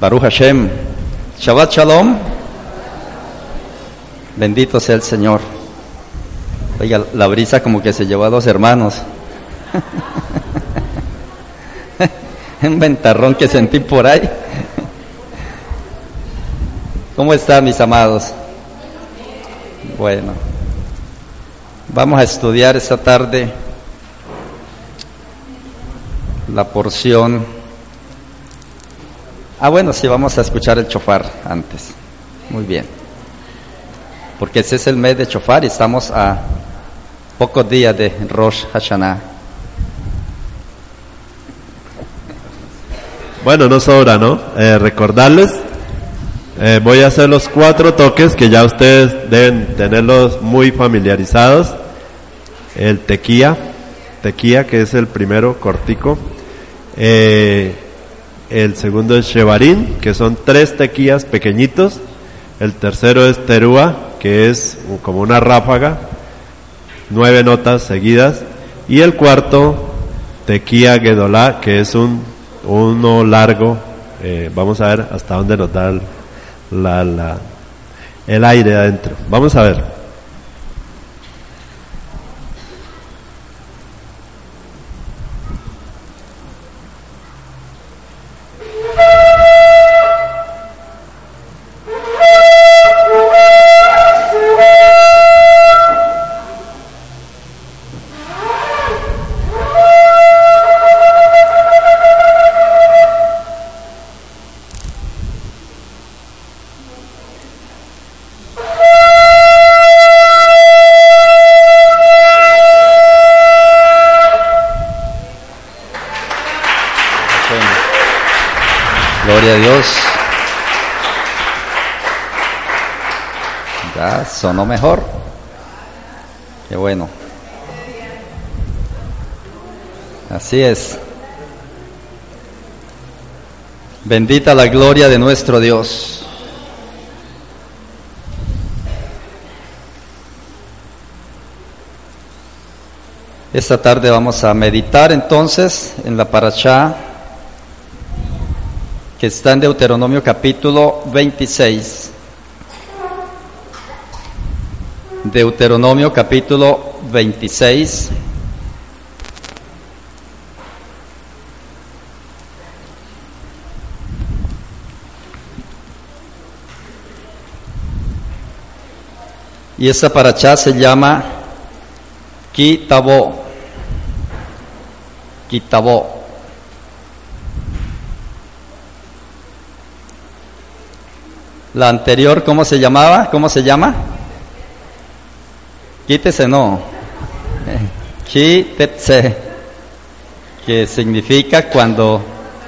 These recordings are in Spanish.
Baruch Hashem. Shabbat Shalom. Bendito sea el Señor. Oiga, la brisa como que se llevó a dos hermanos. Un ventarrón que sentí por ahí. ¿Cómo están mis amados? Bueno, vamos a estudiar esta tarde la porción. Ah, bueno, sí, vamos a escuchar el chofar antes. Muy bien. Porque ese es el mes de chofar y estamos a pocos días de Rosh Hashanah. Bueno, no sobra, ¿no? Eh, recordarles, eh, voy a hacer los cuatro toques que ya ustedes deben tenerlos muy familiarizados. El tequía, tequía que es el primero, cortico. Eh, el segundo es Shevarín, que son tres tequías pequeñitos. El tercero es Terúa, que es como una ráfaga, nueve notas seguidas. Y el cuarto, Tequía Gedolá, que es un uno largo. Eh, vamos a ver hasta dónde nos da la, la, el aire adentro. Vamos a ver. Dios. Ya sonó mejor. Qué bueno. Así es. Bendita la gloria de nuestro Dios. Esta tarde vamos a meditar entonces en la parashá que está en Deuteronomio capítulo 26. Deuteronomio capítulo 26. Y esa parachá se llama Kitabo. Kitabo. La anterior, ¿cómo se llamaba? ¿Cómo se llama? Quítese, no. Quítese, que significa cuando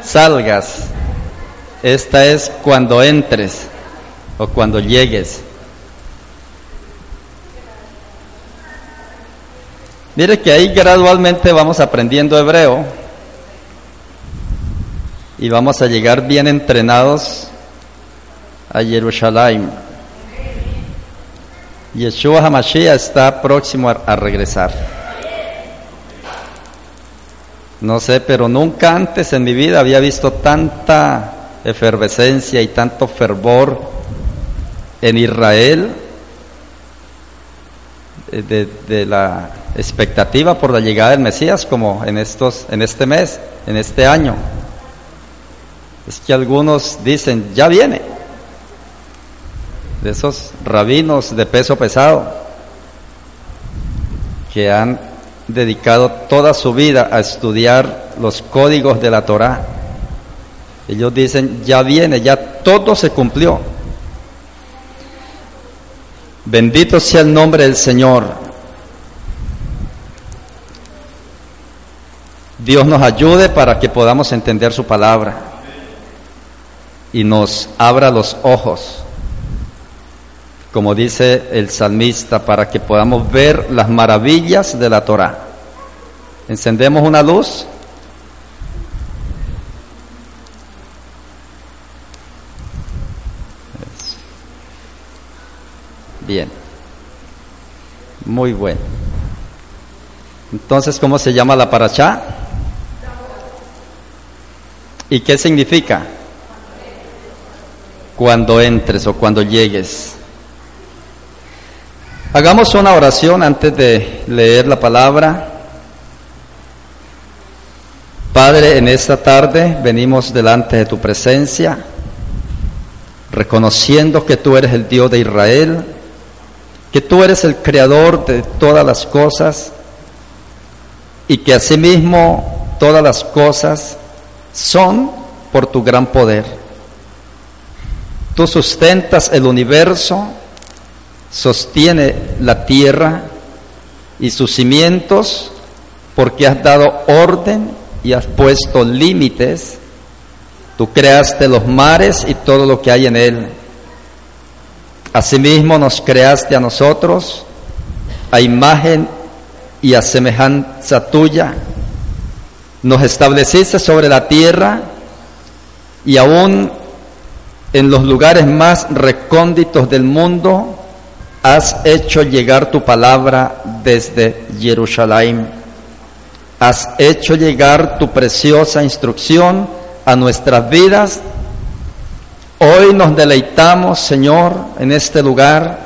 salgas. Esta es cuando entres o cuando llegues. Mire que ahí gradualmente vamos aprendiendo hebreo y vamos a llegar bien entrenados a Jerusalén. Yeshua HaMashiach está próximo a, regresar. No sé, pero nunca antes en mi vida había visto tanta efervescencia y tanto fervor en Israel de, de la expectativa por la llegada del Mesías como en estos en este mes, en este año. Es que algunos dicen, ya viene de esos rabinos de peso pesado que han dedicado toda su vida a estudiar los códigos de la Torá. Ellos dicen, ya viene, ya todo se cumplió. Bendito sea el nombre del Señor. Dios nos ayude para que podamos entender su palabra y nos abra los ojos como dice el salmista, para que podamos ver las maravillas de la Torah. Encendemos una luz. Bien. Muy bueno. Entonces, ¿cómo se llama la parachá? ¿Y qué significa? cuando entres o cuando llegues. Hagamos una oración antes de leer la palabra. Padre, en esta tarde venimos delante de tu presencia, reconociendo que tú eres el Dios de Israel, que tú eres el creador de todas las cosas y que asimismo todas las cosas son por tu gran poder. Tú sustentas el universo, sostiene la tierra y sus cimientos porque has dado orden y has puesto límites. Tú creaste los mares y todo lo que hay en él. Asimismo nos creaste a nosotros a imagen y a semejanza tuya. Nos estableciste sobre la tierra y aún en los lugares más recónditos del mundo has hecho llegar tu palabra desde Jerusalén has hecho llegar tu preciosa instrucción a nuestras vidas. Hoy nos deleitamos, Señor, en este lugar.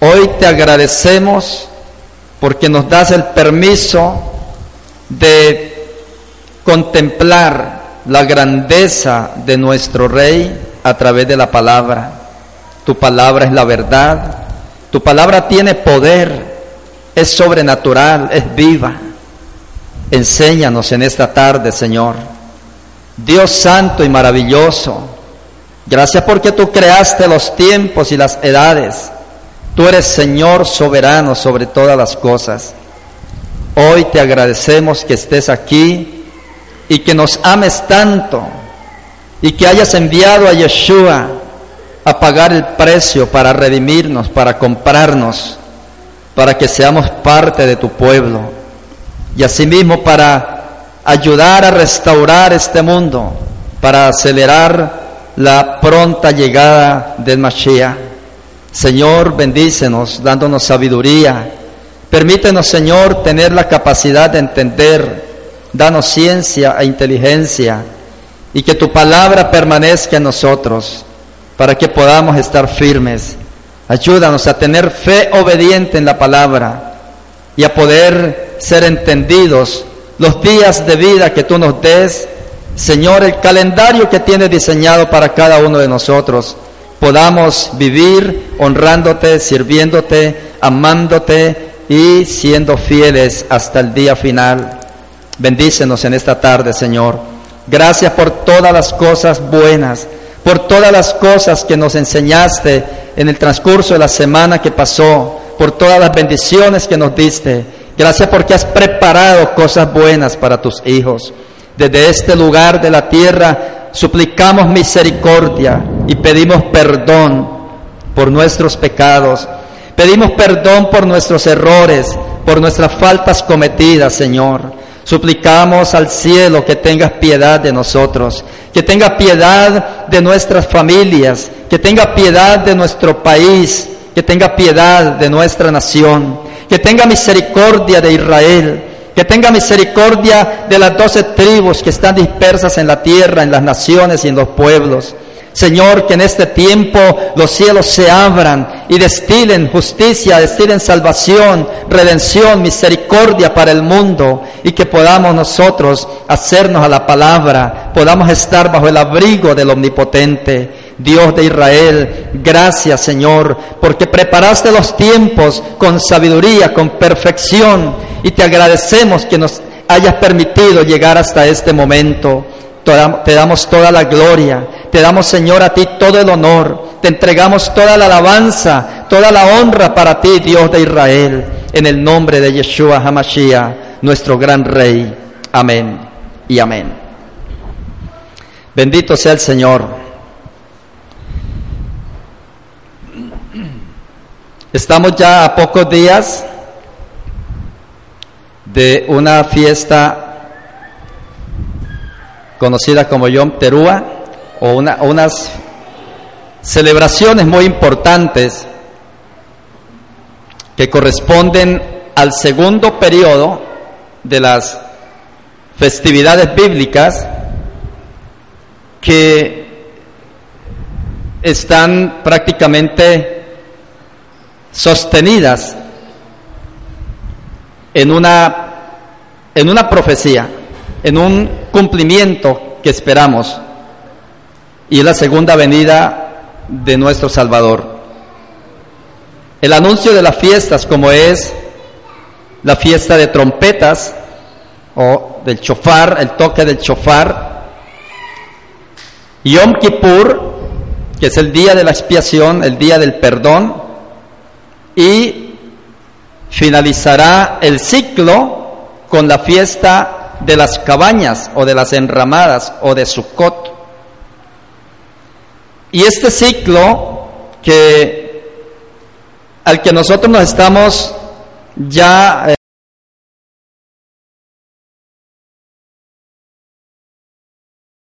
Hoy te agradecemos porque nos das el permiso de contemplar la grandeza de nuestro Rey a través de la palabra. Tu palabra es la verdad. Tu palabra tiene poder, es sobrenatural, es viva. Enséñanos en esta tarde, Señor. Dios santo y maravilloso, gracias porque tú creaste los tiempos y las edades. Tú eres Señor soberano sobre todas las cosas. Hoy te agradecemos que estés aquí y que nos ames tanto y que hayas enviado a Yeshua a pagar el precio para redimirnos, para comprarnos, para que seamos parte de tu pueblo y asimismo para ayudar a restaurar este mundo, para acelerar la pronta llegada del Mashiach. Señor, bendícenos, dándonos sabiduría. Permítenos, Señor, tener la capacidad de entender. Danos ciencia e inteligencia y que tu palabra permanezca en nosotros para que podamos estar firmes. Ayúdanos a tener fe obediente en la palabra y a poder ser entendidos los días de vida que tú nos des, Señor, el calendario que tienes diseñado para cada uno de nosotros, podamos vivir honrándote, sirviéndote, amándote y siendo fieles hasta el día final. Bendícenos en esta tarde, Señor. Gracias por todas las cosas buenas, por todas las cosas que nos enseñaste en el transcurso de la semana que pasó, por todas las bendiciones que nos diste Gracias porque has preparado cosas buenas para tus hijos. Desde este lugar de la tierra suplicamos misericordia y pedimos perdón por nuestros pecados. Pedimos perdón por nuestros errores, por nuestras faltas cometidas, Señor. Suplicamos al cielo que tengas piedad de nosotros, que tenga piedad de nuestras familias, que tenga piedad de nuestro país, que tenga piedad de nuestra nación que tenga misericordia de Israel, que tenga misericordia de las doce tribus que están dispersas en la tierra, en las naciones y en los pueblos. Señor, que en este tiempo los cielos se abran y destilen justicia, destilen salvación, redención, misericordia para el mundo y que podamos nosotros hacernos a la palabra, podamos estar bajo el abrigo del Omnipotente. Dios de Israel, gracias Señor, porque preparaste los tiempos con sabiduría, con perfección y te agradecemos que nos hayas permitido llegar hasta este momento te damos toda la gloria, te damos Señor a ti todo el honor, te entregamos toda la alabanza, toda la honra para ti, Dios de Israel, en el nombre de Yeshua Hamashiach, nuestro gran Rey. Amén y amén. Bendito sea el Señor. Estamos ya a pocos días de una fiesta conocida como Yom Teruah, o unas celebraciones muy importantes que corresponden al segundo periodo de las festividades bíblicas que están prácticamente sostenidas en una, en una profecía, en un cumplimiento que esperamos, y es la segunda venida de nuestro Salvador. El anuncio de las fiestas, como es la fiesta de trompetas o del chofar, el toque del chofar, Yom Kippur, que es el día de la expiación, el día del perdón, y finalizará el ciclo con la fiesta de las cabañas o de las enramadas o de Sukkot. Y este ciclo que al que nosotros nos estamos ya